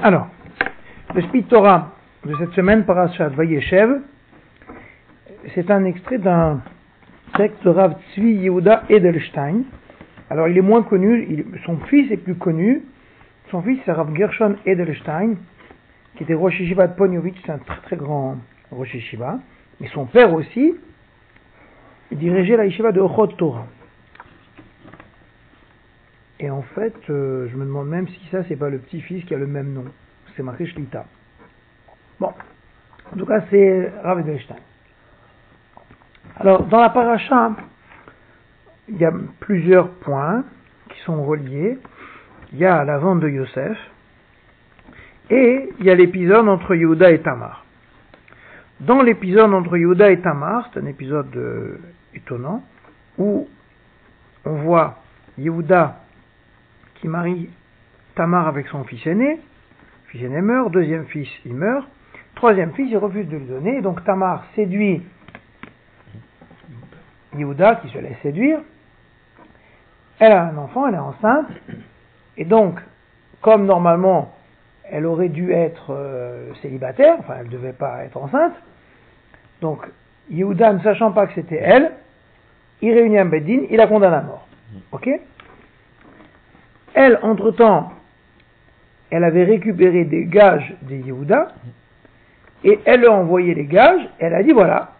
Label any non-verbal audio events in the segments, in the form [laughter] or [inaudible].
Alors, le Spit Torah de cette semaine, Parashat Vayeshev, c'est un extrait d'un texte de Rav Tzvi Yehuda Edelstein. Alors, il est moins connu, son fils est plus connu. Son fils, c'est Rav Gershon Edelstein, qui était Rosh Yeshiva de Ponyovitch, c'est un très très grand Rosh Yeshiva. Mais son père aussi, dirigeait la Yeshiva de Ochot Torah. Et en fait, euh, je me demande même si ça, c'est pas le petit-fils qui a le même nom. C'est marqué Shlita. Bon. En tout cas, c'est Rav Edelstein. Alors, dans la paracha, il y a plusieurs points qui sont reliés. Il y a la vente de Yosef et il y a l'épisode entre Yehuda et Tamar. Dans l'épisode entre Yehuda et Tamar, c'est un épisode euh, étonnant où on voit Yehuda qui marie Tamar avec son fils aîné. Fils aîné meurt, deuxième fils il meurt, troisième fils il refuse de lui donner, donc Tamar séduit Yehuda qui se laisse séduire. Elle a un enfant, elle est enceinte, et donc, comme normalement elle aurait dû être euh, célibataire, enfin elle ne devait pas être enceinte, donc Yehuda ne sachant pas que c'était elle, il réunit un Beddin, il la condamne à mort. Ok? Elle, entre-temps, elle avait récupéré des gages de Yehuda, et elle a envoyé les gages, elle a dit voilà,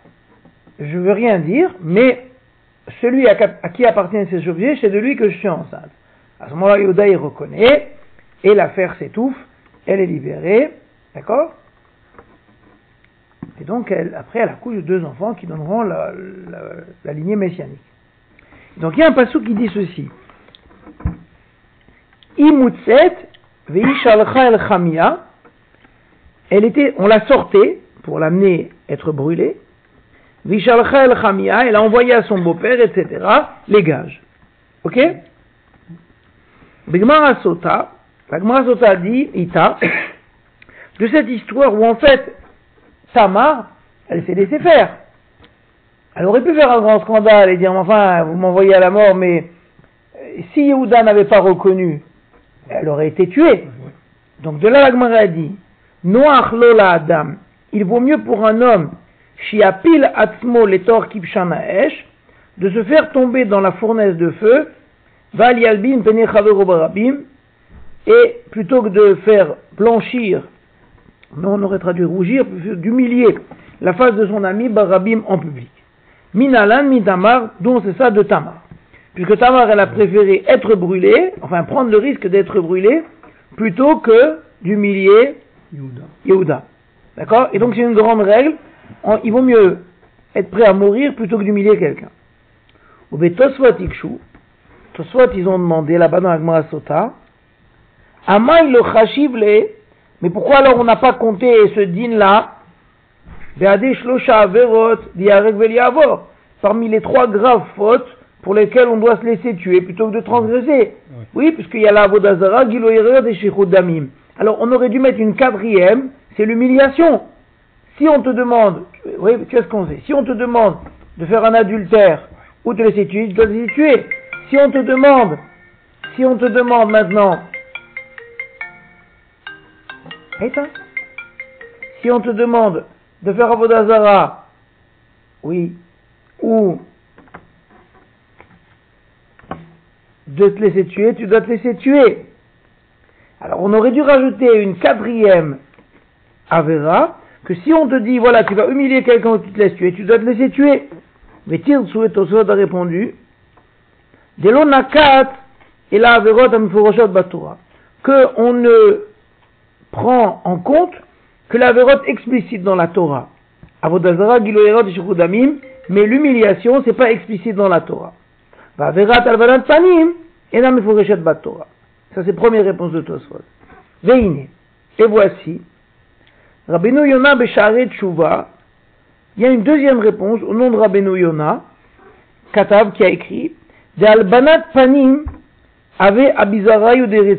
je veux rien dire, mais celui à, qui appartiennent ces objets, c'est de lui que je suis enceinte. À ce moment-là, Yehuda il reconnaît, et l'affaire s'étouffe, elle est libérée, d'accord? Et donc, elle, après, elle accouche de deux enfants qui donneront la lignée messianique. Donc, il y a un passage qui dit ceci. Imutset veishalcha el chamia. Elle était, on l'a sortait pour l'amener être brûlée. Vishalcha el chamia, elle a envoyé à son beau-père, etc., les gages. Ok? Bigmara Sota, la Sota dit, Ita, de cette histoire où en fait, Tamar, elle s'est laissée faire. Elle aurait pu faire un grand scandale et dire, enfin, vous m'envoyez à la mort, mais euh, si Yehuda n'avait pas reconnu, elle aurait été tuée. Donc de là, la Gemara a dit, Noach lola Adam, il vaut mieux pour un homme, shiapil atzmo letor kipshana esh, de se faire tomber dans la fournaise de feu, val chavero barabim, et plutôt que de faire blanchir, non, on aurait traduit rougir, d'humilier la face de son ami barabim en public. Minalan, min Tamar, dont c'est ça de Tamar. Puisque Tamar, elle a préféré être brûlée, enfin prendre le risque d'être brûlée, plutôt que d'humilier Yehuda. Yehuda. D'accord? Et donc c'est une grande règle. Il vaut mieux être prêt à mourir plutôt que d'humilier quelqu'un. Ou bien Tosfot Ikshu. Tosfot, ils ont demandé là-bas dans la Gemara Sota. Amaï le chashiv le. Mais pourquoi alors on n'a pas compté ce din là Be'adeh shlosha averot diarek veliavor. Parmi les trois graves fautes pour lesquelles on doit se laisser tuer plutôt que de transgresser. Oui, puisqu'il y a la Avodazara, Gilo Yerod et Shechut Damim. Alors on aurait dû mettre une quatrième, c'est l'humiliation. Si on te demande, oui, qu'est-ce qu'on sait Si on te demande de faire un adultère ou de laisser tuer, tu dois te laisser tuer. Si on te demande, si on te demande maintenant, si on te demande de faire Avodazara, oui, ou de te laisser tuer, tu dois te laisser tuer. Alors on aurait dû rajouter une quatrième Avera, que si on te dit, voilà, tu vas humilier quelqu'un ou tu te laisses tuer, tu dois te laisser tuer. Mais Tir Tosot a répondu, Nakat et la Averot que on ne prend en compte que la Averot explicite dans la Torah. Avodazara, Giloerot Shukudamim, mais l'humiliation, c'est pas explicite dans la Torah. Vaverat alvanat panim, enam meforeshet batora. Ça, c'est première réponse de Tosfot. Veine. Et voici. Rabbeinu Yona Beshare Tshuva. Il y a une deuxième réponse au nom de Rabbeinu Yona, Katav, qui a écrit, De albanat panim avait abizarayu de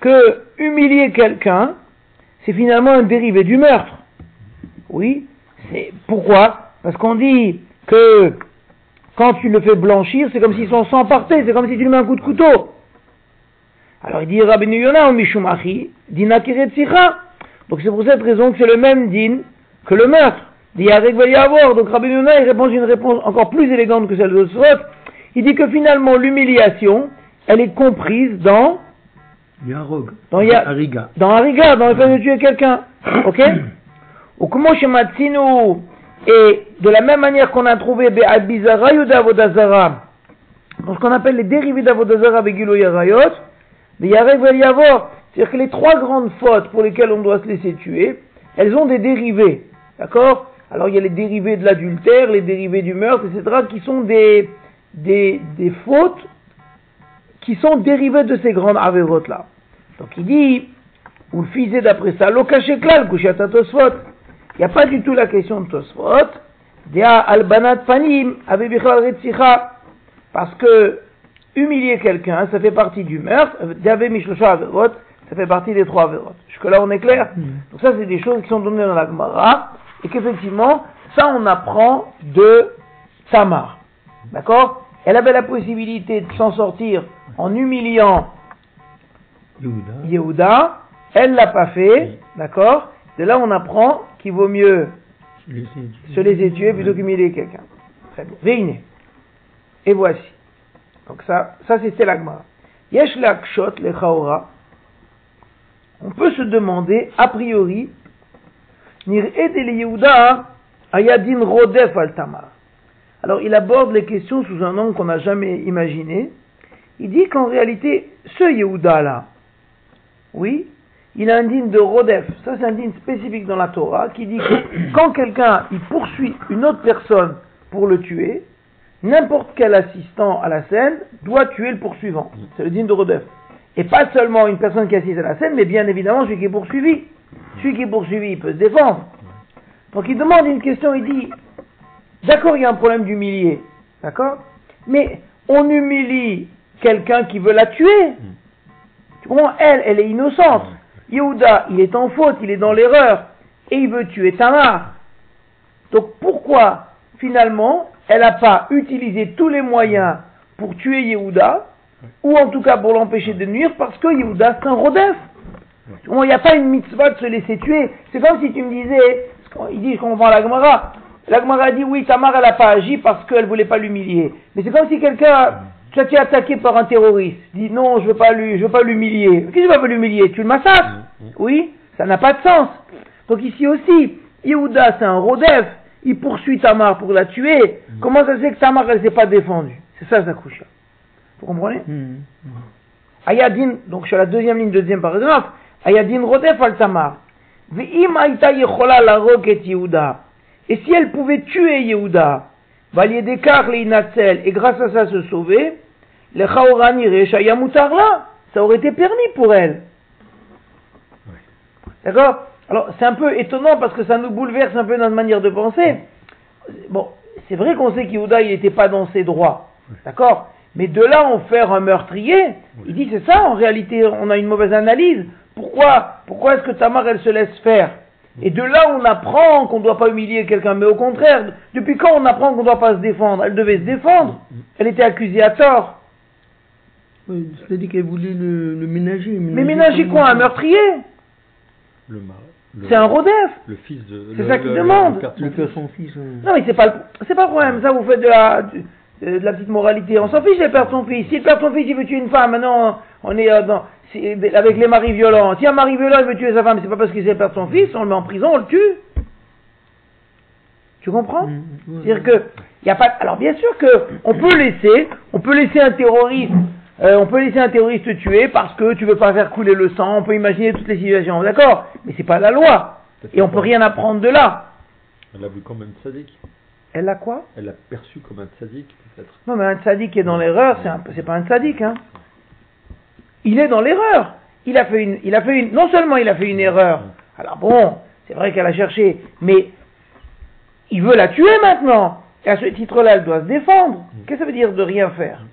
Que humilier quelqu'un, c'est finalement un dérivé du meurtre. Oui, c'est pourquoi? Parce qu'on dit que quand tu le fais blanchir, c'est comme si son sang partait, c'est comme si tu lui mets un coup de couteau. Alors il dit Rabbi Yona ou Mishumachi, dina Donc c'est pour cette raison que c'est le même din que le meurtre. Dit Yarek va y avoir. Donc Rabbi Yona il répond une réponse encore plus élégante que celle de Srot. Il dit que finalement l'humiliation, elle est comprise dans Yarog. Dans ya, Ariga. Dans Ariga, dans le fait de tuer quelqu'un. Ok [clears throat] Et de la même manière qu'on a trouvé Be'abizara Yuda Vodazara, dans ce qu'on appelle les dérivés d'Avodazara Begilo Yarayot. C'est-à-dire que les trois grandes fautes pour lesquelles on doit se laisser tuer, elles ont des dérivés. D'accord? Alors il y a les dérivés de l'adultère, les dérivés du meurtre, etc., qui sont des, des, des fautes qui sont dérivées de ces grandes avérotes-là. Donc il dit, ou le d'après ça, l'okasheklal, kushat tosfot. Il n'y a pas du tout la question de tosfot. Dia albanat panim, bichal Parce que humilier quelqu'un, ça fait partie du meurtre. ça fait partie des trois avérotes. Jusque-là, on est clair mm. Donc ça, c'est des choses qui sont données dans la Gemara. Et qu'effectivement, ça, on apprend de Tamar. D'accord? Elle avait la possibilité de s'en sortir en humiliant Yehuda. Elle l'a pas fait, d'accord? De là, on apprend qu'il vaut mieux se laisser tuer plutôt qu'humilier quelqu'un. Très bien. Veine. Et voici. Donc ça, ça c'était l'agma. Yesh lakshot le On peut se demander, a priori, nir edel Yehuda ayadin rodef al tamar. Alors il aborde les questions sous un angle qu'on n'a jamais imaginé. Il dit qu'en réalité, ce Yehuda là, oui, il a un digne de Rodef. Ça, c'est un digne spécifique dans la Torah qui dit que [coughs] quand quelqu'un il poursuit une autre personne pour le tuer, n'importe quel assistant à la scène doit tuer le poursuivant. C'est le digne de Rodef. Et pas seulement une personne qui assiste à la scène, mais bien évidemment celui qui est poursuivi. Celui qui est poursuivi, il peut se défendre. Donc il demande une question, il dit, d'accord, il y a un problème d'humilier, d'accord Mais on humilie quelqu'un qui veut la tuer. Elle, elle est innocente. Yehuda, il est en faute, il est dans l'erreur, et il veut tuer Tamar. Donc pourquoi, finalement, elle n'a pas utilisé tous les moyens pour tuer Yehuda, ou en tout cas pour l'empêcher de nuire, parce que Yehuda, c'est un rodef. Il n'y a pas une mitzvah de se laisser tuer. C'est comme si tu me disais, il dit, je comprends la Gemara, la Gemara dit, oui, Tamar, elle n'a pas agi parce qu'elle ne voulait pas l'humilier. Mais c'est comme si quelqu'un tu as été attaqué par un terroriste. Dis non, je veux pas lui, je veux pas l'humilier. Qu'est-ce que tu veux l'humilier Tu le massacres mm, mm. Oui, ça n'a pas de sens. Donc ici aussi, Yehuda, c'est un rodef. Il poursuit Tamar pour la tuer. Mm. Comment ça se fait que Tamar, elle s'est pas défendue C'est ça, Zakusha. Vous comprenez Ayadin, donc sur la deuxième ligne, deuxième paragraphe, Ayadin rodef al Tamar. Et si elle pouvait tuer Yehuda, Et grâce à ça se sauver, les Chaorani là, ça aurait été permis pour elle. D'accord? Alors, c'est un peu étonnant parce que ça nous bouleverse un peu notre manière de penser. Bon, c'est vrai qu'on sait qu'Yehuda, il n'était pas dans ses droits. D'accord? Mais de là, en faire un meurtrier, il dit c'est ça, en réalité, on a une mauvaise analyse. Pourquoi Pourquoi est-ce que Tamar, elle se laisse faire? Et de là, on apprend qu'on ne doit pas humilier quelqu'un. Mais au contraire, depuis quand on apprend qu'on ne doit pas se défendre? Elle devait se défendre. Elle était accusée à tort. C'est-à-dire qu'elle voulait le, ménager, Mais ménager quoi? Un meurtrier? Le, C'est un rodef. Le fils de. C'est ça qu'il demande. Le père son fils. Non, mais c'est pas, c'est pas le problème. Ça, vous faites de la, de, la petite moralité. On s'en fiche de perdre son fils. S'il perd son fils, il veut tuer une femme. Maintenant, on est euh, dans avec les maris violents. Si un mari violent il veut tuer sa femme, c'est pas parce qu'il sait perdre son fils, on le met en prison, on le tue. Tu comprends? Mmh, C'est-à-dire que y a pas. Alors bien sûr que on peut laisser, on peut laisser un terroriste, euh, on peut laisser un terroriste tuer parce que tu veux pas faire couler le sang. On peut imaginer toutes les situations, d'accord? Mais c'est pas la loi. Et on peut rien apprendre de là. Elle a vu comme un sadique. Elle a quoi? Elle l'a perçu comme un sadique. Non, mais un sadique qui est dans l'erreur, c'est pas un sadique, hein il est dans l'erreur. Il a fait une, il a fait une, non seulement il a fait une erreur, alors bon, c'est vrai qu'elle a cherché, mais il veut la tuer maintenant. Et à ce titre-là, elle doit se défendre. Qu'est-ce que ça veut dire de rien faire?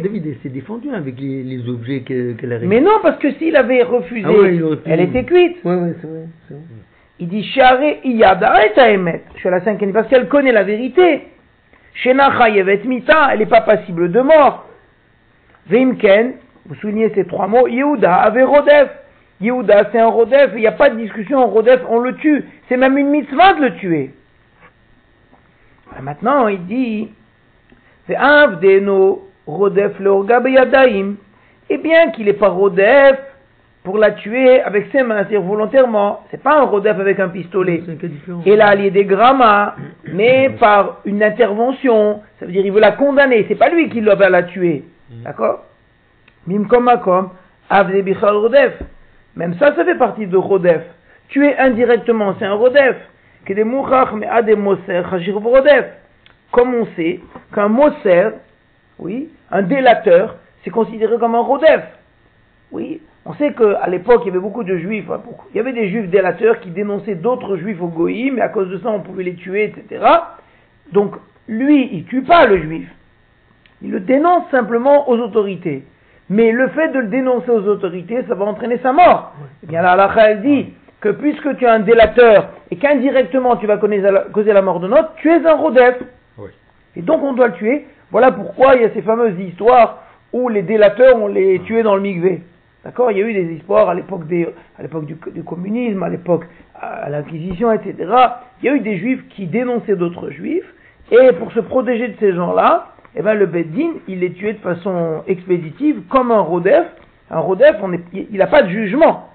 David s'est défendu avec les, objets qu'elle a Mais non, parce que s'il avait refusé, ah elle était cuite. Ouais, ouais, c'est vrai, Il dit Share Iyada et Je suis à la cinquième, parce qu'elle connaît la vérité. Shenacha Yevet Mita, elle n'est pas passible de mort. Veimken, vous soulignez ces trois mots, Yehuda avait Rodef. Yehuda, c'est un Rodef, il n'y a pas de discussion, en Rodef, on le tue. C'est même une mitzvah de le tuer. Maintenant, il dit, c'est nos Rodef le Yadaim. Et bien qu'il n'est pas Rodef pour la tuer avec ses mains, c'est-à-dire volontairement, c'est pas un Rodef avec un pistolet. Et là, il y a des grammas, mais par une intervention, ça veut dire il veut la condamner, c'est pas lui qui va la tuer. Mm. D'accord? Mim comme Rodef. Même ça, ça fait partie de Rodef. Tuer indirectement, c'est un Rodef. Que des mais des Moser, Rodef. Comme on sait qu'un Moser, oui, un délateur, c'est considéré comme un Rodef. Oui, on sait qu'à l'époque, il y avait beaucoup de juifs, il y avait des juifs délateurs qui dénonçaient d'autres juifs au Goïm, et à cause de ça, on pouvait les tuer, etc. Donc, lui, il tue pas le juif. Il le dénonce simplement aux autorités. Mais le fait de le dénoncer aux autorités, ça va entraîner sa mort. Eh bien, la halakha, elle dit que puisque tu es un délateur et qu'indirectement tu vas causer la mort de notre, tu es un rodef. Et donc on doit le tuer. Voilà pourquoi il y a ces fameuses histoires où les délateurs, on les tuait dans le migvé. D'accord Il y a eu des histoires à l'époque, du, du, communisme, à l'époque à l'Inquisition, etc. Il y a eu des juifs qui dénonçaient d'autres juifs. Et pour se protéger de ces gens-là, eh ben, le Beddin, il les tuait de façon expéditive, comme un Rodef. Un Rodef, on est, il n'a pas de jugement.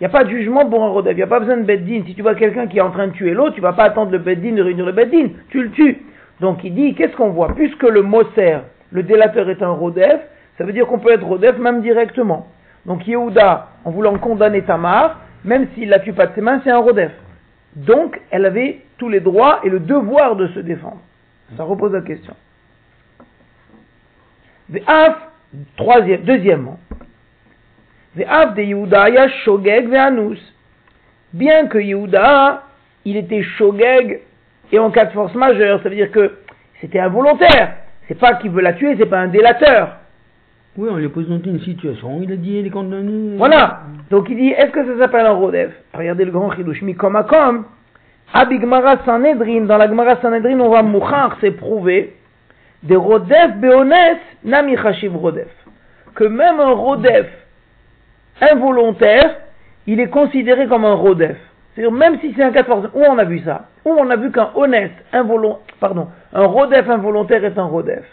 Il n'y a pas de jugement pour un Rodef. Il n'y a pas besoin de Beddin. Si tu vois quelqu'un qui est en train de tuer l'autre, tu vas pas attendre le Beddin de réunir le Beddin. Tu le tues. Donc il dit, qu'est-ce qu'on voit? Puisque le Moser, le délateur est un Rodef, ça veut dire qu'on peut être Rodef même directement. Donc Yehuda, en voulant condamner Tamar, même s'il la tue pas de ses mains, c'est un Rodef. Donc elle avait tous les droits et le devoir de se défendre. Ça repose la question. Deuxièmement, de shogeg. Bien que Yehuda, il était shogeg et en cas de force majeure, ça veut dire que c'était involontaire. C'est pas qu'il veut la tuer, c'est pas un délateur. Oui, on lui a présenté une situation, il a dit, il est condamné. Voilà. Donc il dit, est-ce que ça s'appelle un rodef Regardez le grand chidouch, mi comme à comme. Abigmara Sanhedrin, dans la Gemara Sanhedrin, on va mouchar, c'est prouvé des rodef beones nami chashiv rodef. Que même un rodef involontaire, il est considéré comme un rodef. C'est-à-dire, même si c'est un cas de force, où on a vu ça? Où on a vu qu'un honnête, involontaire, pardon, un rodef involontaire est un rodef.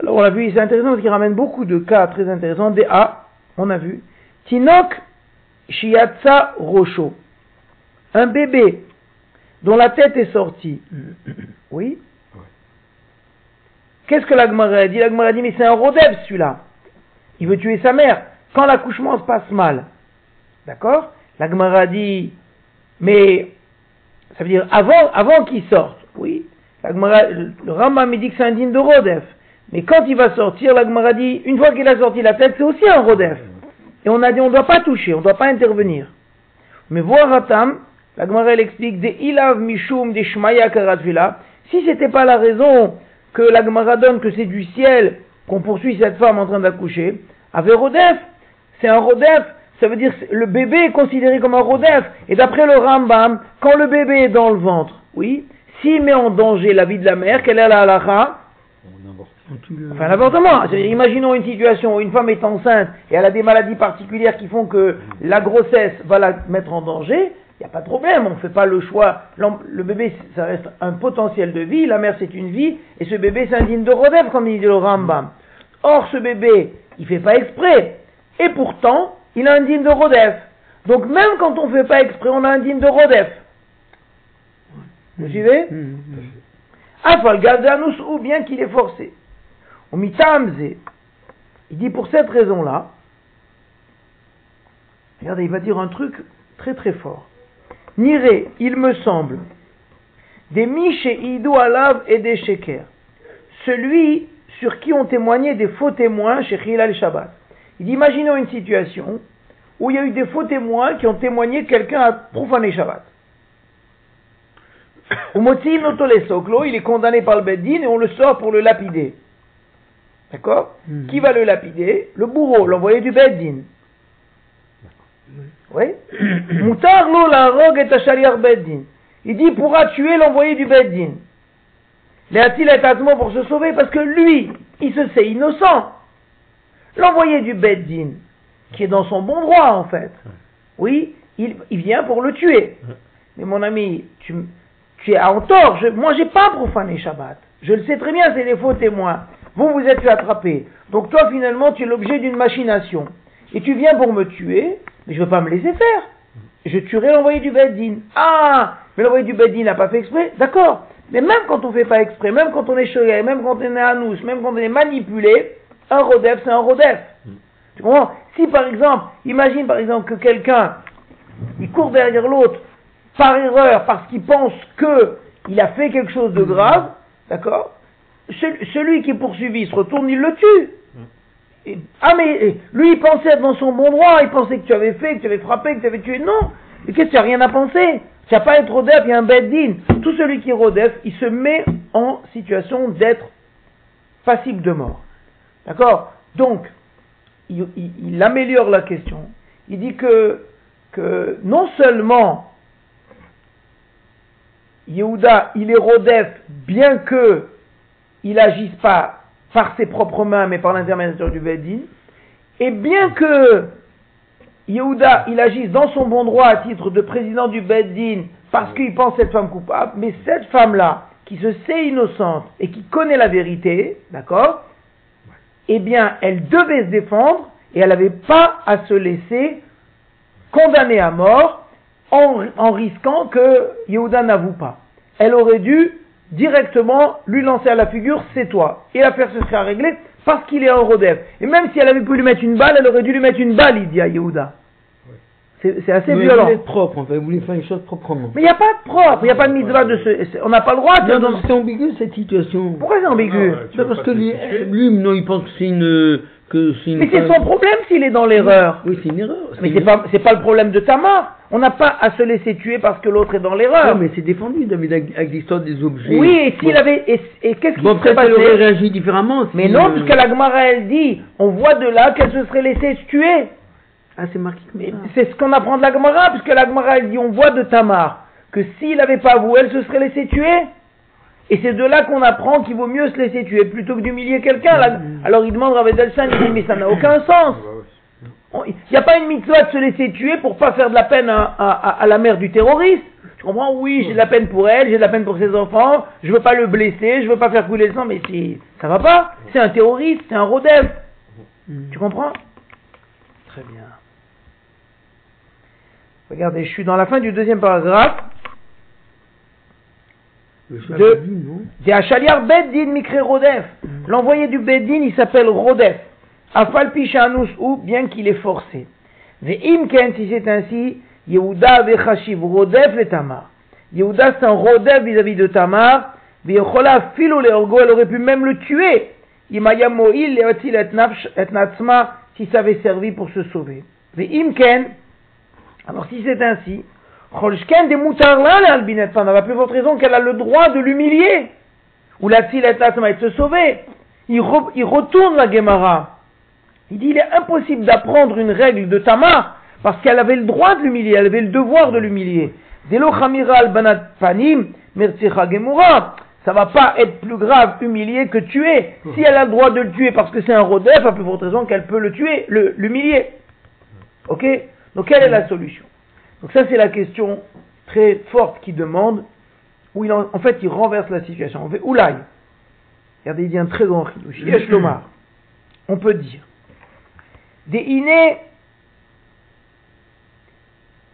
Alors on a vu, c'est intéressant parce qu'il ramène beaucoup de cas très intéressants. Des A, on a vu. Tinok Shiatsa Rocho. Un bébé dont la tête est sortie. [coughs] Oui Qu'est-ce que l'Agmara dit? L'Agmara dit, mais c'est un rodef celui-là. Il veut tuer sa mère. Quand l'accouchement se passe mal, d'accord? L'Agmara dit, mais ça veut dire avant, avant qu'il sorte. Oui. Le Rambam me dit que c'est un digne de rodef. Mais quand il va sortir, l'Agmara dit, une fois qu'il a sorti la tête, c'est aussi un rodef. Et on a dit, on ne doit pas toucher, on ne doit pas intervenir. Mais voir Atam, l'Agmara elle explique, des ilav mishum des shmaya karatvila, si c'était pas la raison que la donne que c'est du ciel qu'on poursuit cette femme en train d'accoucher, avec Rodef, c'est un Rodef, ça veut dire le bébé est considéré comme un Rodef. Et d'après le Rambam, quand le bébé est dans le ventre, oui, s'il met en danger la vie de la mère, quelle est la halakha? Enfin, l'avortement. Imaginons une situation où une femme est enceinte et elle a des maladies particulières qui font que la grossesse va la mettre en danger. Il n'y a pas de problème, on ne fait pas le choix. Le bébé, ça reste un potentiel de vie, la mère, c'est une vie, et ce bébé, c'est un digne de Rodef, comme dit le Rambam. Or, ce bébé, il ne fait pas exprès. Et pourtant, il a un digne de Rodef. Donc, même quand on ne fait pas exprès, on a un digne de Rodef. Vous suivez? Gadanus, ou bien qu'il est forcé. Il dit pour cette raison-là, regardez, il va dire un truc très très fort. Niré, il me semble, des Miché Idou Alav et des Sheker. Celui sur qui ont témoigné des faux témoins chez Hilal Shabbat. Il dit, imaginons une situation où il y a eu des faux témoins qui ont témoigné que quelqu'un a profané Shabbat. Il est condamné par le Beddin et on le sort pour le lapider. D'accord hmm. Qui va le lapider Le bourreau, l'envoyé du Beddin. Oui. Moutar lo la rogue et shaliar beddin. Il dit pourra tuer l'envoyé du beddin. Les a-t-il pour se sauver parce que lui, il se sait innocent. L'envoyé du Beddin, qui est dans son bon droit en fait, oui, il, il vient pour le tuer. Mais mon ami, tu, tu es en tort. Je, moi, j'ai pas profané Shabbat. Je le sais très bien, c'est des faux témoins. Vous, vous êtes fait attraper. Donc toi, finalement, tu es l'objet d'une machination. Et tu viens pour me tuer, mais je veux pas me laisser faire. Je tuerai l'envoyé du Beddin. Ah, mais l'envoyé du Beddin n'a pas fait exprès. D'accord. Mais même quand on fait pas exprès, même quand on est choqué, même quand on est anous, même quand on est manipulé, un rodef, c'est un rodef. Tu comprends? Si par exemple, imagine par exemple que quelqu'un, il court derrière l'autre par erreur parce qu'il pense que il a fait quelque chose de grave, d'accord? Celui qui est poursuivi se retourne, il le tue. Et- ah mais lui il pensait être dans son bon droit, il pensait que tu avais fait, que tu avais frappé, que tu avais tué. Non, mais qu'est-ce que tu n'as rien à penser? Tu n'as pas à être rodef, il y a un beddin. Tout celui qui est rodef, il se met en situation d'être passible de mort. D'accord? Donc, il, il- il améliore la question. Il dit que, que non seulement Yehuda, il est rodef, bien que il agisse pas par ses propres mains, mais par l'intermédiaire du Bedin, et bien que Yehuda, il agisse dans son bon droit à titre de président du Beddin parce qu'il pense cette femme coupable, mais cette femme-là, qui se sait innocente et qui connaît la vérité, d'accord Eh bien, elle devait se défendre et elle n'avait pas à se laisser condamner à mort en, en risquant que Yehuda n'avoue pas. Elle aurait dû directement lui lancer à la figure, c'est toi. Et l'affaire se serait réglée parce qu'il est un rodef. Et même si elle avait pu lui mettre une balle, elle aurait dû lui mettre une balle, il dit à Yehuda. C'est assez Mais violent. être propre, en fait, il voulait faire les choses proprement. Mais il n'y a pas de propre, il n'y a pas de mitzvah de ce. On n'a pas le droit de. Non, non, c'est ambigu cette situation. Pourquoi c'est ambigu? Parce que lui, lui, non, il pense que c'est une, que c'est une. Mais c'est son problème s'il est dans l'erreur. Oui, c'est une erreur. Mais c'est pas, c'est pas le problème de Tamar. On n'a pas à se laisser tuer parce que l'autre est dans l'erreur. Non, mais c'est défendu, David, avec, l'histoire des objets. Oui, et s'il avait, et, et qu'est-ce qui Bon, serait elle aurait passé réagi différemment. Mais non, euh, puisque la Gemara elle dit, on voit de là qu'elle se serait laissée tuer. Ah, c'est marqué. C'est ce qu'on apprend de la Gemara, puisque la Gemara elle dit, on voit de Tamar que s'il n'avait pas avoué, elle se serait laissée tuer. Et c'est de là qu'on apprend qu'il vaut mieux se laisser tuer plutôt que d'humilier quelqu'un. Alors il demande à Vedelsan, il dit, mais ça n'a aucun sens. Il n'y a pas une mitzvah de se laisser tuer pour pas faire de la peine à, la mère du terroriste. Tu comprends? Oui, j'ai de la peine pour elle, j'ai de la peine pour ses enfants, je veux pas le blesser, je veux pas faire couler le sang, mais ça va pas. C'est un terroriste, c'est un rodef. Tu comprends? Très bien. Regardez, je suis dans la fin du deuxième paragraphe. Le de- Beddin Mikre Rodef. L'envoyé du Beddin, il s'appelle Rodef. Afal Pishanus ou bien qu'il est forcé. Ve'imken, si c'est ainsi, Yehuda Vechashiv Rodef le Tamar. Yehuda c'est un Rodef vis-à-vis de Tamar. Ve'yochola filo leorgo, elle aurait pu même le tuer. Imaya et nafsh- et natsma, si ça avait servi pour se sauver. Ve'imken, alors si c'est ainsi, Cholshken des n'a plus votre raison qu'elle a le droit de l'humilier. Ou la tzilet atma et de se sauver. Il, re- il retourne la Gemara. Il dit il est impossible d'apprendre une règle de Tamar parce qu'elle avait le droit de l'humilier, elle avait le devoir de l'humilier. Delo chamiral banat panim mertzicha gemura. Ça va pas être plus grave humilier que tuer. Si elle a le droit de le tuer parce que c'est un rodef, à plus forte raison qu'elle peut le tuer, l'humilier. Ok? Donc quelle est la solution? Donc ça c'est la question très forte qui demande, où il en, en fait il renverse la situation. On fait Oulaï. Regardez, il dit un très grand chidouche. Yesh lomar. On peut dire. Des inés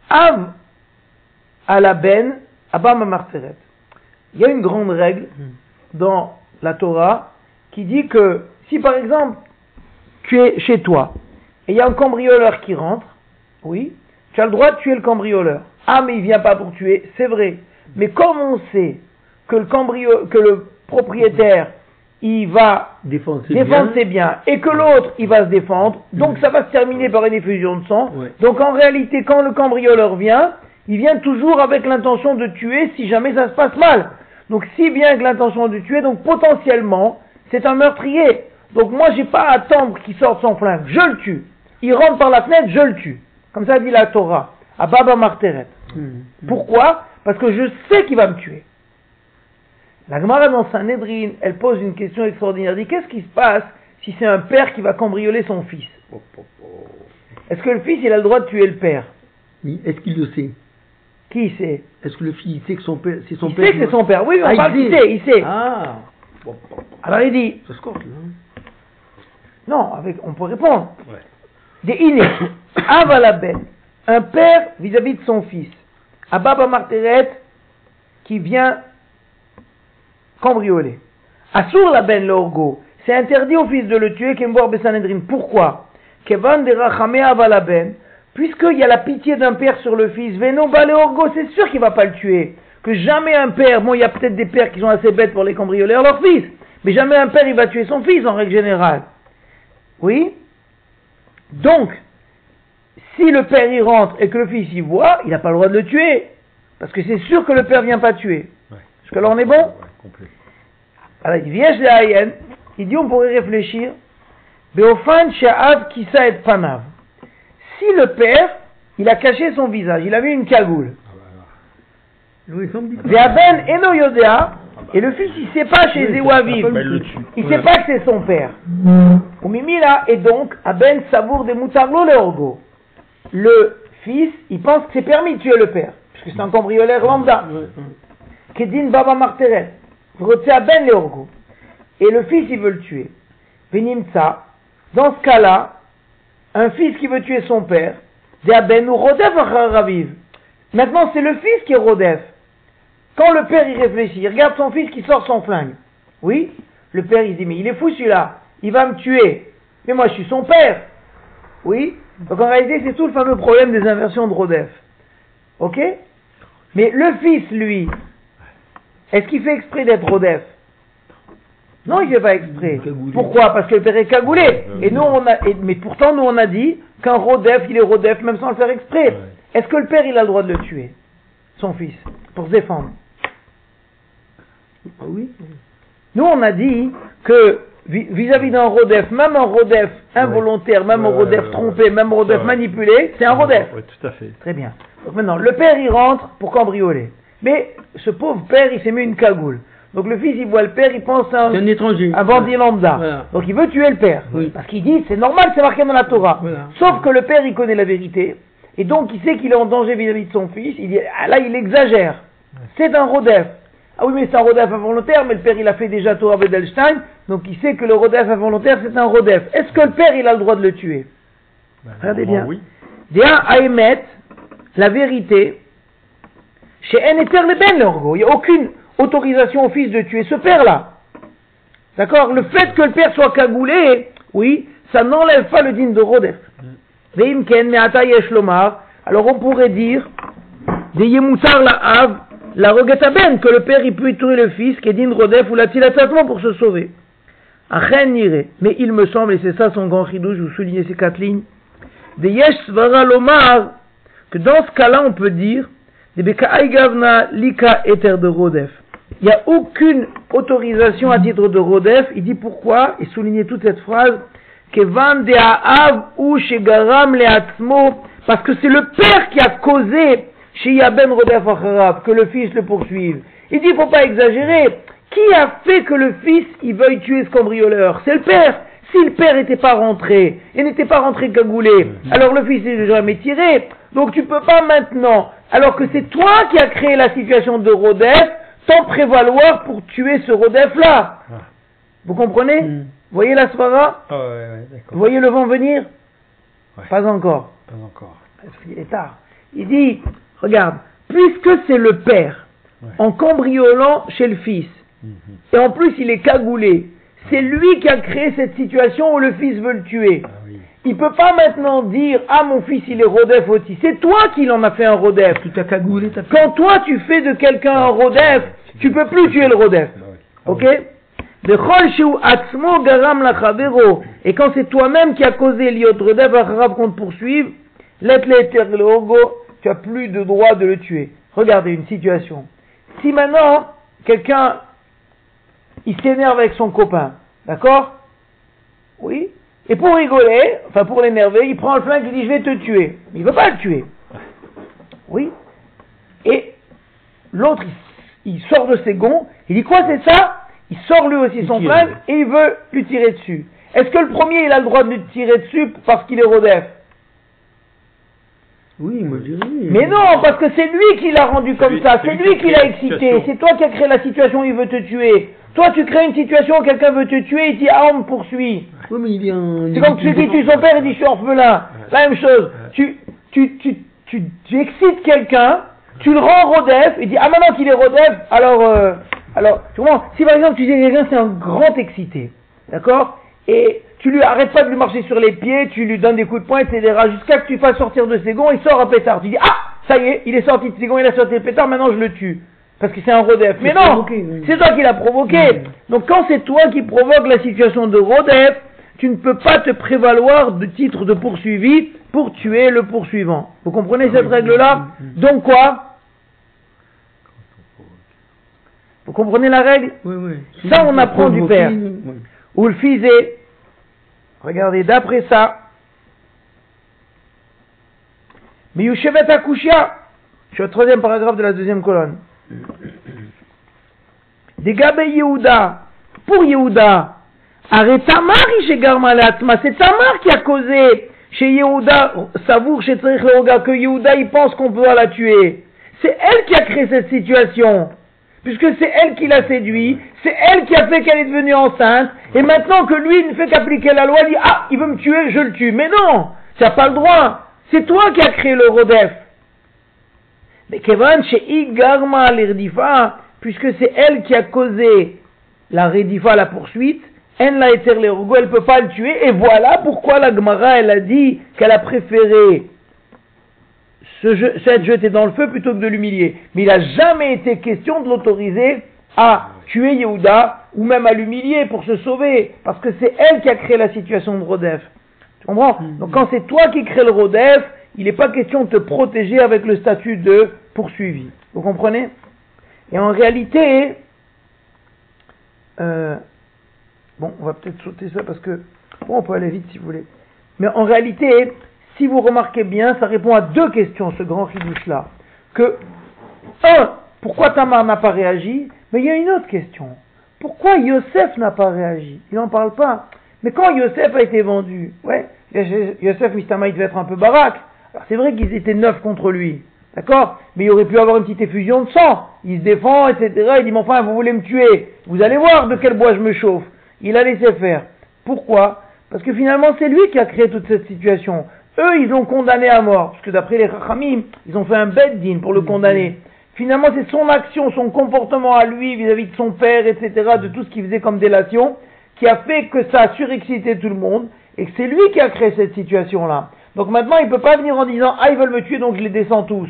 av à la ben abam marteret. Il y a une grande règle dans la Torah qui dit que si par exemple tu es chez toi et il y a un cambrioleur qui rentre, oui, tu as le droit de tuer le cambrioleur. Ah mais il vient pas pour tuer, c'est vrai. Mais comme on sait que le cambrio, que le propriétaire il va Défendre ses défendre biens. ses biens et que l'autre il va se défendre, donc ça va se terminer par une effusion de sang. Ouais. Donc en réalité, quand le cambrioleur vient, il vient toujours avec l'intention de tuer si jamais ça se passe mal. Donc si bien que l'intention de tuer, donc potentiellement, c'est un meurtrier. Donc moi j'ai pas à attendre qu'il sorte son flingue, je le tue. Il rentre par la fenêtre, je le tue. Comme ça dit la Torah, à Baba Marteret. Hum. Pourquoi? Parce que je sais qu'il va me tuer. La Gemara dans Sanhedrin, elle pose une question extraordinaire. Elle dit qu'est-ce qui se passe si c'est un père qui va cambrioler son fils? Est-ce que le fils il a le droit de tuer le père? Oui, est-ce qu'il le sait? Qui sait? Est-ce que le fils sait que son père, c'est son Il père sait que c'est son père. Oui, on Ah, il parle sait. il sait. Ah Alors il dit Ça se là. hein. non, avec, on peut répondre. Ouais. Des inés. [coughs] Avalaben, un père vis-à-vis de son fils. Ababa Marteret qui vient cambrioler. Assur la ben l'orgo. C'est interdit au fils de le tuer Kemboar Bessanedrin. Pourquoi? Kevan de Avalaben. Puisqu'il y a la pitié d'un père sur le fils, Venon Bale Orgo, c'est sûr qu'il va pas le tuer. Que jamais un père, bon, il y a peut-être des pères qui sont assez bêtes pour les cambrioler à leur fils, mais jamais un père il va tuer son fils en règle générale. Oui? Donc, si le père y rentre et que le fils y voit, il n'a pas le droit de le tuer. Parce que c'est sûr que le père vient pas tuer. Ouais. Parce que là on est bon Ouais. Alors il dit, viens chez Ayen, il dit on pourrait réfléchir. Beofan Sha'av Kisa et Panav. Si le père, il a caché son visage, il a mis une cagoule. Ah bah, Eno Yodea, et le fils il sait pas chez Bah, il Ouais. sait pas que c'est son père. Ou Mimila, et donc, Aben Savour de Moutarlo le Orgo. Le fils, il pense que c'est permis de tuer le père, puisque c'est un cambrioleur lambda. Kedin Baba Marteret. Aben le Orgo. Et le fils, il veut le tuer. Venimtsa. Dans ce cas-là, un fils qui veut tuer son père, de Aben ou Rodef Raviv. Maintenant, c'est le fils qui est Rodef. Quand le père y réfléchit, il regarde son fils qui sort son flingue. Oui, le père il dit, mais il est fou celui-là, il va me tuer. Mais moi je suis son père. Oui, donc en réalité c'est tout le fameux problème des inversions de Rodef. Ok? Mais le fils, lui, est-ce qu'il fait exprès d'être Rodef Non, il fait pas exprès. Pourquoi? Parce que le père est cagoulé. Et nous on a, et- mais pourtant nous on a dit qu'un Rodef, il est Rodef même sans le faire exprès. Est-ce que le père il a le droit de le tuer? Son fils, pour se défendre Ah oui Nous, on a dit que vis-à-vis d'un rodef, même un rodef involontaire, même un rodef trompé, même un rodef manipulé, c'est un rodef. Oui, tout à fait. Très bien. Donc maintenant, le père, il rentre pour cambrioler. Mais ce pauvre père, il s'est mis une cagoule. Donc le fils, il voit le père, il pense à un un, étranger. un bandit lambda. Voilà. Donc il veut tuer le père. Oui. Parce qu'il dit, c'est normal, c'est marqué dans la Torah. Voilà. Sauf que le père, il connaît la vérité. Et donc, il sait qu'il est en danger vis-à-vis de son fils. Il dit, ah, là, il exagère. C'est un rodef. Ah oui, mais c'est un rodef involontaire, mais le père, il a fait déjà Torah Bedelstein. Donc, il sait que le rodef involontaire, c'est un rodef. Est-ce que le père, il a le droit de le tuer Ben, Regardez bien. Oui. Dia Aemet, la vérité, chez Eneter le Ben l'orgo. Il n'y a aucune autorisation au fils de tuer ce père-là. D'accord? Le fait que le père soit cagoulé, oui, ça n'enlève pas le digne de Rodef. Lomar. Alors on pourrait dire, des yemutar la hav, la ben, que le père il peut tuer le fils, digne Rodef ou la tilatatman pour se sauver? Achen nire. Mais il me semble, et c'est ça son grand ridouche, vous soulignez ces quatre lignes, de yesh lomar, que dans ce cas-là, on peut dire, de lika rodef. Il n'y a aucune autorisation à titre de rodef. Il dit pourquoi, et soulignez toute cette phrase, que van de ou shegaram leatzmo, parce que c'est le père qui a causé chez Yaben rodef acharav, que le fils le poursuive. Il dit, il faut pas exagérer. Qui a fait que le fils, il veuille tuer ce cambrioleur? C'est le père. Si le père n'était pas rentré, et n'était pas rentré cagoulé, alors le fils n'est jamais tiré. Donc tu peux pas maintenant, alors que c'est toi qui as créé la situation de Rodef, t'en prévaloir pour tuer ce Rodef-là. Ah. Vous comprenez? Mm. Vous voyez la svara? Ah ouais, ouais, Vous voyez le vent venir? Ouais. Pas encore. Pas encore. Parce qu'il est tard. Il dit, regarde, puisque c'est le père, Ouais. en cambriolant chez le fils, Mhm. et en plus il est cagoulé, c'est lui qui a créé cette situation où le fils veut le tuer. Ah oui. Il peut pas maintenant dire ah mon fils il est rodef aussi. C'est toi qui l'en as fait un rodef. Tu t'as cagoulé, Quand toi tu fais de quelqu'un un rodef, tu peux plus tuer le rodef. Ah Ok? Et quand c'est toi-même qui a causé l'iot rodef qu'on te poursuive, let le tu as plus de droit de le tuer. Regardez une situation. Si maintenant quelqu'un il s'énerve avec son copain, d'accord? Oui. Et pour rigoler, enfin pour l'énerver, il prend le flingue et dit je vais te tuer. Mais il veut pas le tuer. Oui. Et l'autre, il sort de ses gonds, il dit quoi c'est ça? Il sort lui aussi Il son flingue et il veut lui tirer dessus. Est-ce que le premier il a le droit de lui tirer dessus parce qu'il est Rodef Oui, moi je oui. Mais non, parce que c'est lui qui l'a rendu comme lui- ça, c'est lui lui qui qui l'a excité, c'est toi qui as créé la situation, il veut te tuer. Toi tu crées une situation où quelqu'un veut te tuer, il dit ah on me poursuit. Oui, mais il est un. C'est comme tu dis tu son père et dit je suis orphelin. La même chose. Tu, tu, tu, tu, tu excites quelqu'un, tu le rends Rodef, il dit ah maintenant qu'il est Rodef, alors, euh, alors, tu comprends? Si par exemple tu dis que quelqu'un c'est un grand excité, d'accord? Et tu lui arrêtes pas de lui marcher sur les pieds, tu lui donnes des coups de poing, etc. Jusqu'à ce que tu fasses sortir de ses gonds, il sort un pétard. Tu dis ah ça y est, il est sorti de ses gonds, il a sorti le pétard, maintenant je le tue. Parce que c'est un Rodef. Mais non, oui. c'est toi qui l'as provoqué. Donc quand c'est toi qui provoque la situation de Rodef, tu ne peux pas te prévaloir de titre de poursuivi pour tuer le poursuivant. Vous comprenez cette oui. règle-là. Donc quoi Vous comprenez la règle Oui, oui. Ça, on apprend du père. Ou le fisé Regardez, d'après ça, Miyushevet Akushia, je suis au troisième paragraphe de la deuxième colonne. Des Gabé Yehuda, pour Yehuda, arrête Tamar c'est Tamar qui a causé chez Yehuda, savour chez Roga, que Yehuda il pense qu'on peut la tuer. C'est elle qui a créé cette situation. Puisque c'est elle qui l'a séduit, c'est elle qui a fait qu'elle est devenue enceinte, et maintenant que lui ne fait qu'appliquer la loi, il dit Ah, il veut me tuer, je le tue. Mais non, tu n'as pas le droit. C'est toi qui as créé le Rodef. Mais Kevan, chez Igarma l'Irdifa, puisque c'est elle qui a causé la Redifa, la poursuite, elle l'a été elle ne peut pas le tuer, et voilà pourquoi la Gemara, elle a dit qu'elle a préféré se je- s'être jeté dans le feu plutôt que de l'humilier. Mais il n'a jamais été question de l'autoriser à tuer Yehuda ou même à l'humilier pour se sauver, parce que c'est elle qui a créé la situation de Rodef. Tu comprends? Mhm. Donc quand c'est toi qui crée le Rodef, il n'est pas question de te protéger avec le statut de poursuivi. Vous comprenez? Et en réalité, euh, bon, on va peut-être sauter ça parce que, bon, on peut aller vite si vous voulez. Mais en réalité, si vous remarquez bien, ça répond à deux questions, ce grand ridouche-là. Que, un, pourquoi Tamar n'a pas réagi Mais il y a une autre question. Pourquoi Yosef n'a pas réagi? Il n'en parle pas. Mais quand Yosef a été vendu, ouais, Yosef Mistama, il devait être un peu baraque. Alors c'est vrai qu'ils étaient neuf contre lui. D'accord? Mais il aurait pu avoir une petite effusion de sang. Il se défend, etc. Il dit, mais enfin, vous voulez me tuer. Vous allez voir de quel bois je me chauffe. Il a laissé faire. Pourquoi? Parce que finalement, c'est lui qui a créé toute cette situation. Eux, ils l'ont condamné à mort. Parce que d'après les Rachamim, ils ont fait un bed din pour le condamner. Finalement, c'est son action, son comportement à lui vis-à-vis de son père, etc., de tout ce qu'il faisait comme délation, qui a fait que ça a surexcité tout le monde, et que c'est lui qui a créé cette situation-là. Donc maintenant, il ne peut pas venir en disant, ah, ils veulent me tuer, donc je les descends tous.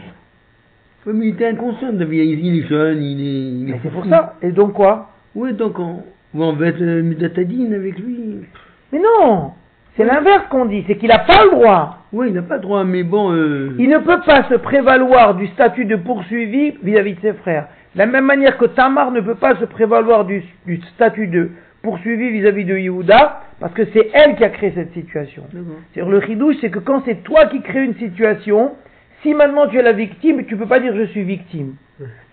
Oui, mais il était inconscient. Il est jeune, il est. il est Mais c'est pour ça. Et donc quoi? Oui, donc on, on va être euh, Midatadine avec lui. Mais non C'est l'inverse qu'on dit, c'est qu'il n'a pas le droit. Oui, il n'a pas droit, mais bon. Euh... Il ne peut pas se prévaloir du statut de poursuivi vis-à-vis de ses frères. De la même manière que Tamar ne peut pas se prévaloir du, du statut de poursuivi vis-à-vis de Yehuda, parce que c'est elle qui a créé cette situation. D'accord. C'est-à-dire, le chidouche, c'est que quand c'est toi qui crée une situation, si maintenant tu es la victime, tu ne peux pas dire je suis victime.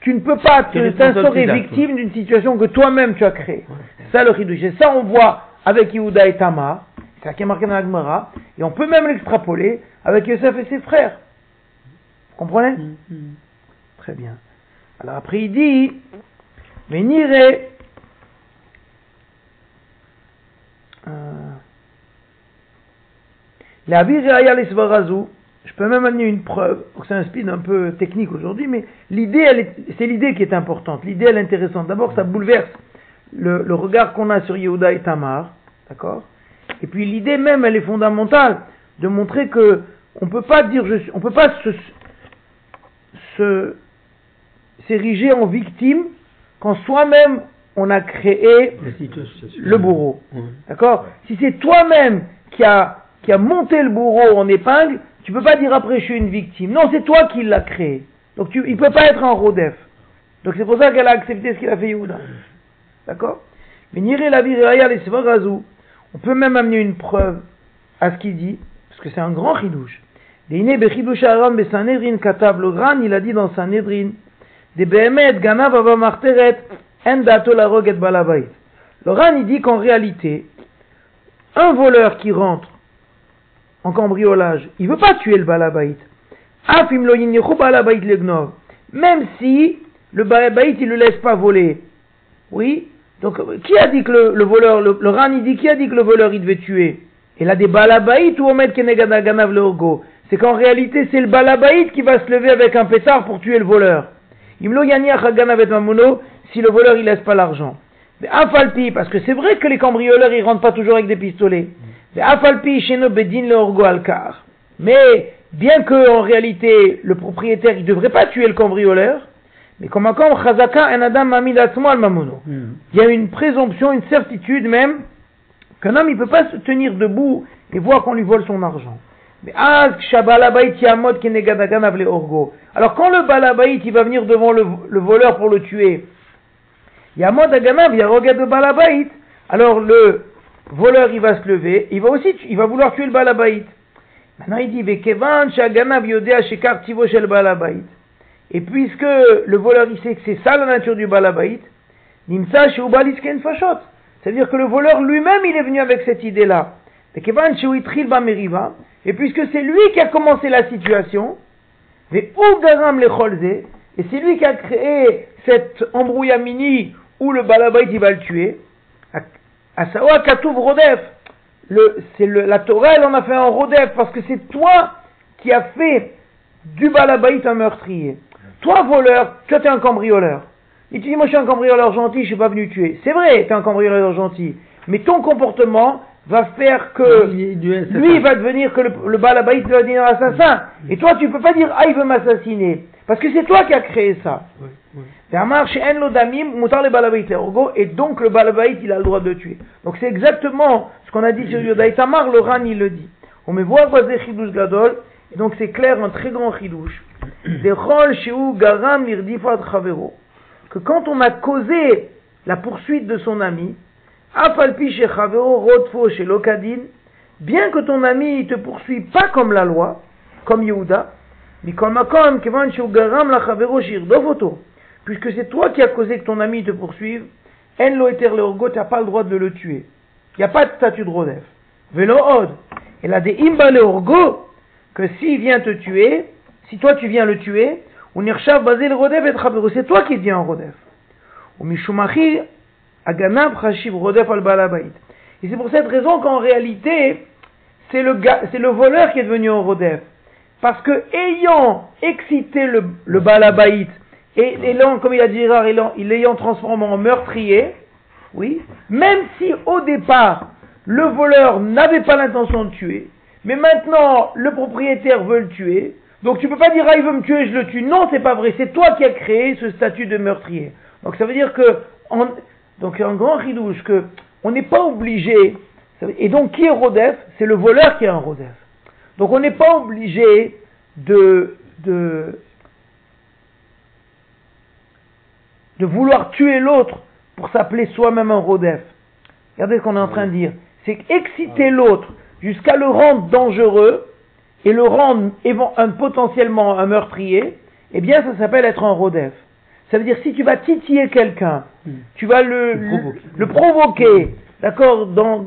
Tu ne peux pas t'instaurer victime d'une situation que toi-même tu as créée. Ouais. C'est ça le chidouche. Et ça, on voit avec Yehuda et Tamar. C'est ça qui est marqué dans la Gemara. Et on peut même l'extrapoler avec Yosef et ses frères. Vous comprenez Mm, mm. Très bien. Alors après il dit, mais niré. Euh, La. Je peux même amener une preuve. C'est un speed un peu technique aujourd'hui, mais l'idée, c'est l'idée qui est importante. L'idée, elle est intéressante. D'abord, ça bouleverse le, le regard qu'on a sur Yehuda et Tamar, d'accord? Et puis l'idée même, elle est fondamentale de montrer que on peut pas dire, je on peut pas se, s'ériger en victime quand soi-même on a créé le bourreau. D'accord? Si c'est toi-même qui a, qui a monté le bourreau en épingle, tu peux pas dire après je suis une victime. Non, c'est toi qui l'as créé. Donc tu, il peut pas être un rodef. Donc c'est pour ça qu'elle a accepté ce qu'il a fait Yehuda. D'accord? Mais Niré la viraya les Svarazu, on peut même amener une preuve à ce qu'il dit, parce que c'est un grand chidouche. Il a dit dans Sanhedrin. Le Ran, il dit qu'en réalité, un voleur qui rentre en cambriolage, il veut pas tuer le Balabait. Même si le Balabait, il le laisse pas voler. Oui? Donc, qui a dit que le, le voleur, le, le Ran, il dit, qui a dit que le voleur, il devait tuer? Il a des Balabaït ou Omed Keneganav le Orgo. C'est qu'en réalité, c'est le Balabaït qui va se lever avec un pétard pour tuer le voleur. Imlo Mamono, si le voleur, il laisse pas l'argent. Mais Afalpi, parce que c'est vrai que les cambrioleurs, ils rentrent pas toujours avec des pistolets. Mais Afalpi, Sheno Bedin le Orgo Alkar. Mais, bien que, en réalité, le propriétaire, il devrait pas tuer le cambrioleur, mais comme encore, Chazaka, un Adam Mamid al Mamono. Hmm. Il y a une présomption, une certitude même, qu'un homme, il peut pas se tenir debout et voir qu'on lui vole son argent. Mais le. Alors quand le Balabait, il va venir devant le, le voleur pour le tuer, Yamod Aganav, il y a Rogad de Balabait. Alors le voleur, il va se lever, il va aussi, il va vouloir tuer le Balabait. Maintenant il dit, Vekevan Shaganav Yodea Shekar Tivo Shel Balabait. Et puisque le voleur, il sait que c'est ça la nature du Balabait, Nimsa Sheubalisken Fashot. C'est-à-dire que le voleur lui-même, il est venu avec cette idée-là. Et puisque c'est lui qui a commencé la situation, et c'est lui qui a créé cette embrouillamini où le balabait il va le tuer. À Sawa Katouv Rodef, c'est la Torah elle en a fait un Rodef parce que c'est toi qui as fait du balabait un meurtrier. Toi voleur, toi t'es un cambrioleur. Et tu dis moi je suis un cambrioleur gentil, je suis pas venu tuer. C'est vrai, t'es un cambrioleur gentil, mais ton comportement va faire que Il lui, il va devenir que le, le balabaït va devenir assassin. Et toi, tu peux pas dire, ah, il veut m'assassiner. Parce que c'est toi qui as créé ça. Et donc le balabaït, il a le droit de tuer. Donc c'est exactement ce qu'on a dit sur Yoda et Tamar, le Ran, il le dit. On me voit gadol, et donc c'est clair, un très grand chidouche. Des rôles chez où garam lirdifat chavero. Que quand on a causé la poursuite de son ami, Afalpi chez Chavero, Rodfo chez Lokadin, bien que ton ami ne te poursuit pas comme la loi, comme Yehuda, mais comme Akom, Kevan chez Ugaram la Chavero chez Irdovoto, puisque c'est toi qui as causé que ton ami te poursuive, En lo eter le orgo, tu n'as pas le droit de le tuer. Il n'y a pas de statut de Rodef. Velo od. Elle a des imba le orgo, que s'il vient te tuer, si toi tu viens le tuer, ou le Rodef et Chavero, c'est toi qui deviens un Rodef. Ou mishumachi Chashiv Rodef al Balabait. Et c'est pour cette raison qu'en réalité, c'est le, c'est le voleur qui est devenu un Rodef. Parce que ayant excité le, le Balabait, et et comme il a dit Gérard, il l'ayant transformé en meurtrier, oui, même si au départ, le voleur n'avait pas l'intention de tuer, mais maintenant, le propriétaire veut le tuer, donc tu peux pas dire, ah, il veut me tuer, je le tue. Non, c'est pas vrai, c'est toi qui as créé ce statut de meurtrier. Donc ça veut dire que, en- donc un grand ridouche, que on n'est pas obligé, et donc qui est Rodef C'est le voleur qui est un Rodef. Donc on n'est pas obligé de, de, de vouloir tuer l'autre pour s'appeler soi-même un Rodef. Regardez ce qu'on est en train de dire. C'est exciter l'autre jusqu'à le rendre dangereux et le rendre un- potentiellement un meurtrier, eh bien ça s'appelle être un Rodef. Ça veut dire si tu vas titiller quelqu'un, tu vas le, Le provoquer. le provoquer, d'accord, dans,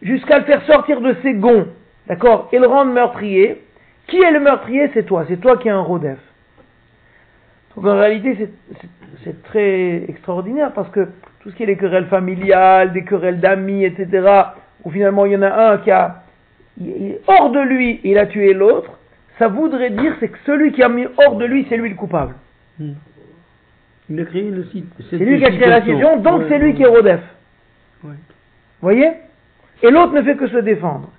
jusqu'à le faire sortir de ses gonds, d'accord, et le rendre meurtrier. Qui est le meurtrier? C'est toi, c'est toi qui es un Rodef. Donc en réalité, c'est- c'est- c'est très extraordinaire parce que tout ce qui est les querelles familiales, des querelles d'amis, etc., où finalement il y en a un qui a, hors de lui, il a tué l'autre, ça voudrait dire c'est que celui qui a mis hors de lui, c'est lui le coupable. Hmm. Il a créé le site. C'est lui qui a créé la situation, donc c'est lui qui est Rodef. Ouais. voyez? Et l'autre ne fait que se défendre.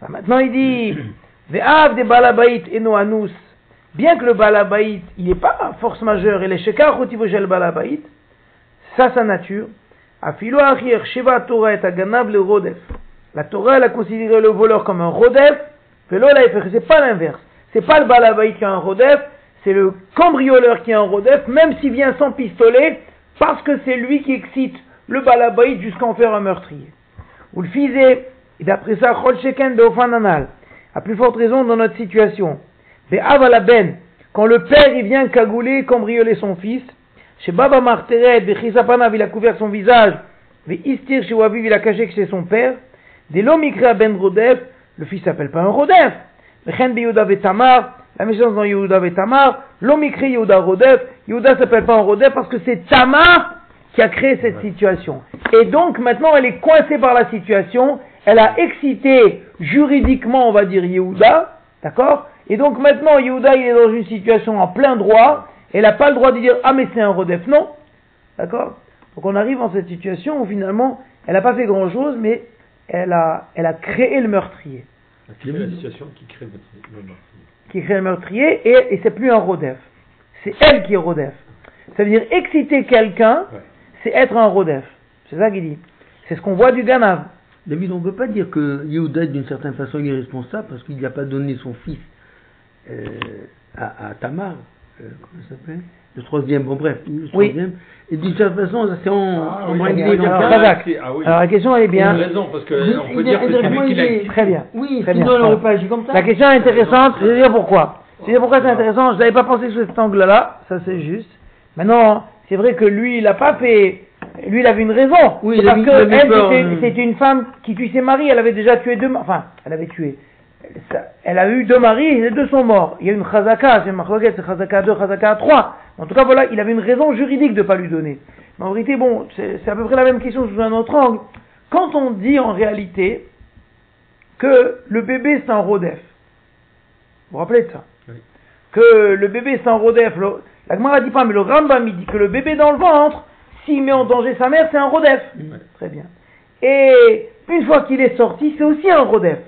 Alors maintenant il dit [clears throat] Ve'av de balabait eno anus. Bien que le balabait, il n'est pas force majeure, et les shekar chotivogel balabait, ça sa nature. Afilo achir sheva Torah et aganav le rodef. La Torah, elle a considéré le voleur comme un rodef. C'est pas l'inverse. C'est pas le balabait qui a un rodef, c'est le cambrioleur qui a un rodef, même s'il vient sans pistolet, parce que c'est lui qui excite le balabait jusqu'à en faire un meurtrier. Ou le fisé, et d'après ça, chol sheken de ofananal. À plus forte raison dans notre situation. Ve'av ala ben, quand le père il vient cagouler, cambrioler son fils, chez Baba Marteret, il a couvert son visage, Istir chez Waviv, il a caché que son père, Ben Rodef, le fils s'appelle pas un Rodef, Bechen Yehuda Tamar, la méchance dans Yehuda Tamar, Lomikri Yehuda Rodef, Yehuda s'appelle pas un Rodef parce que c'est Tamar qui a créé cette situation. Et donc maintenant elle est coincée par la situation, elle a excité juridiquement, on va dire, Yehuda, d'accord? Et donc maintenant Yehuda il est dans une situation en plein droit, elle n'a pas le droit de dire ah mais c'est un Rodef, non, d'accord? Donc on arrive dans cette situation où finalement elle n'a pas fait grand chose, mais elle a, elle a créé le meurtrier. C'est la situation qui crée le meurtrier. Qui crée le meurtrier et, et c'est plus un Rodef. C'est elle qui est Rodef. Ça veut dire exciter quelqu'un, c'est être un Rodef. C'est ça qu'il dit. C'est ce qu'on voit du Ganav. David, on ne peut pas dire que Yehuda, d'une certaine façon, il est responsable parce qu'il n'a pas donné son fils euh, à, à, Tamar. Euh, comment ça s'appelle? Le troisième, bon bref, le troisième. Et d'une certaine façon, c'est en, Ah, en oui, moins il y a- de il y a- ans. Razak. Ah oui. Alors la question elle est Il a bien. raison, parce qu'on Il- peut il- dire que c'est indirectement, lui qui l'a. Très bien. Oui, Très bien. sinon il n'aurait pas agi comme ça. La question est intéressante, je vais dire pourquoi. Je vais dire pourquoi c'est intéressant, je n'avais pas pensé sous cet angle-là, ça c'est juste. Maintenant, c'est vrai que lui, il n'a pas fait... Lui, il avait une raison. Oui, parce avait- que elle, peur, c'était c'était une femme qui tue ses maris, elle avait déjà tué deux... Enfin, elle avait tué. Elle a eu deux maris et les deux sont morts. Il y a une chazaka, c'est une c'est chazaka 2, chazaka 3. En tout cas, voilà, il avait une raison juridique de ne pas lui donner. Mais en vérité, bon, c'est à peu près la même question sous un autre angle. Quand on dit en réalité que le bébé c'est un rodef, vous vous rappelez de ça? Oui. Que le bébé c'est un rodef, le- la Gemara dit pas, mais le Rambam il dit que le bébé dans le ventre, s'il met en danger sa mère, c'est un rodef. Très bien. Et une fois qu'il est sorti, c'est aussi un rodef.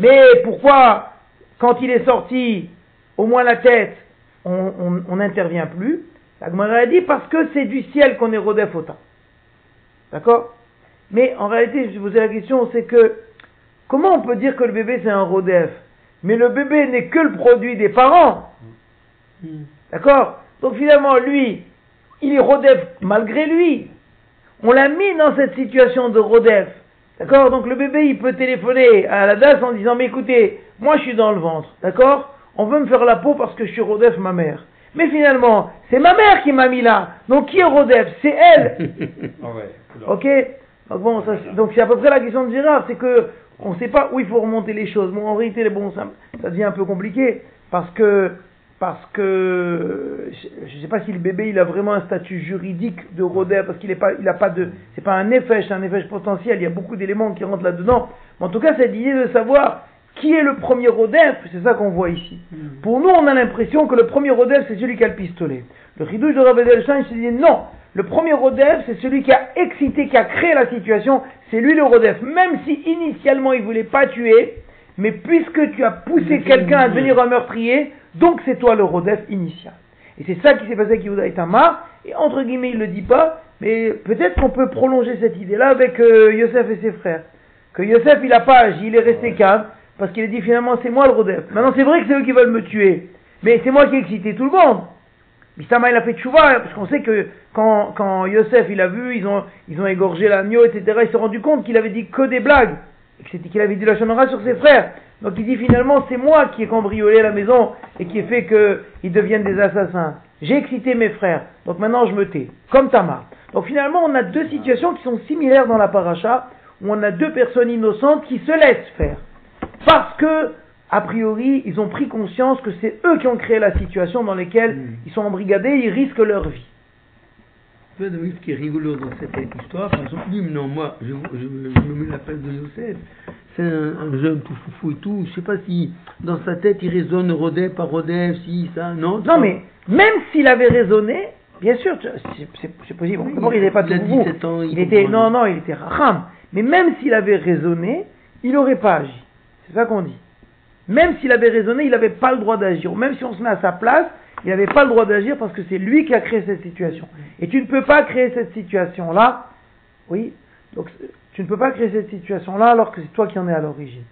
Mais pourquoi, quand il est sorti, au moins la tête, on n'intervient plus La a dit parce que c'est du ciel qu'on est rodef autant. D'accord Mais en réalité, je vous posais la question, c'est que comment on peut dire que le bébé c'est un rodef Mais le bébé n'est que le produit des parents. D'accord Donc finalement, lui, il est rodef malgré lui. On l'a mis dans cette situation de rodef. D'accord Donc le bébé, il peut téléphoner à la DAS en disant, mais écoutez, moi je suis dans le ventre. D'accord On veut me faire la peau parce que je suis rodef ma mère. Mais finalement, c'est ma mère qui m'a mis là. Donc qui est rodef C'est elle. [laughs] Ah. Ok Donc bon, ça, donc c'est à peu près la question de Gérard, c'est que on ne sait pas où il faut remonter les choses. Bon, en réalité, bon, ça, ça devient un peu compliqué parce que parce que je ne sais pas si le bébé il a vraiment un statut juridique de rodef parce qu'il est pas il a pas de c'est pas un effet, c'est un effet potentiel. Il y a beaucoup d'éléments qui rentrent là-dedans. Mais en tout cas, c'est l'idée de savoir qui est le premier rodef. C'est ça qu'on voit ici. Pour nous, on a l'impression que le premier rodef, c'est celui qui a le pistolet. Le ridouche de Rabbi Delstein se dit non. Le premier rodef, c'est celui qui a excité, qui a créé la situation. C'est lui le rodef. Même si initialement il voulait pas tuer, mais puisque tu as poussé quelqu'un à devenir un meurtrier, donc c'est toi le rodef initial. Et c'est ça qui s'est passé avec Yehuda et Tamar. Et entre guillemets, il ne le dit pas, mais peut-être qu'on peut prolonger cette idée-là avec euh, Yosef et ses frères. Que Yosef, il n'a pas agi, il est resté calme, parce qu'il a dit finalement, c'est moi le rodef. Maintenant, c'est vrai que c'est eux qui veulent me tuer, mais c'est moi qui ai excité tout le monde. Mistama, il a fait tchouva, parce qu'on sait que quand, quand Yosef, il a vu, ils ont, ils ont égorgé l'agneau, etc., il s'est rendu compte qu'il avait dit que des blagues, et que c'était qu'il avait dit la chanora sur ses frères. Donc il dit finalement, c'est moi qui ai cambriolé la maison, et qui ai fait qu'ils deviennent des assassins. J'ai excité mes frères, donc maintenant je me tais, comme Tamar. Donc finalement, on a deux situations qui sont similaires dans la paracha, où on a deux personnes innocentes qui se laissent faire. Parce que, a priori, ils ont pris conscience que c'est eux qui ont créé la situation dans laquelle Mm. ils sont embrigadés, ils risquent leur vie. Vois, David, ce qui est rigolo dans cette histoire, par exemple, lui, non, moi, je, je, me- je me mets la place de Youssef. C'est un, un jeune tout foufou et tout. Je sais pas si dans sa tête il résonne Rodef par Rodef, si, ça, non. Non mais, même s'il avait raisonné, bien sûr, c'est- possible. Oui, D'abord, il n'était pas il a tout foufou. 17 ans, il Il était, non, non, il était racham. Mais même s'il avait raisonné, il n'aurait pas agi. C'est ça qu'on dit. Même s'il avait raisonné, il n'avait pas le droit d'agir. Même si on se met à sa place, il n'avait pas le droit d'agir parce que c'est lui qui a créé cette situation. Et tu ne peux pas créer cette situation-là. Oui. Donc, tu ne peux pas créer cette situation-là alors que c'est toi qui en es à l'origine.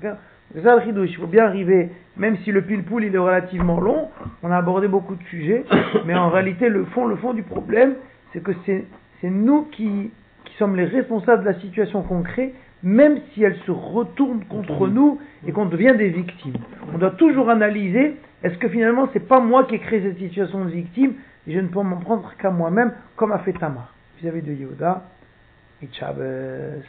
C'est ça le. Il faut bien arriver, même si le pile-poule il est relativement long, on a abordé beaucoup de sujets, [coughs] mais en réalité, le fond, le fond du problème, c'est que c'est c'est nous qui, qui sommes les responsables de la situation qu'on crée, même si elle se retourne contre nous et qu'on devient des victimes. On doit toujours analyser Est-ce que finalement, c'est pas moi qui ai créé cette situation de victime et je ne peux m'en prendre qu'à moi-même, comme a fait Tamar vis-à-vis de Yehuda et Chavez.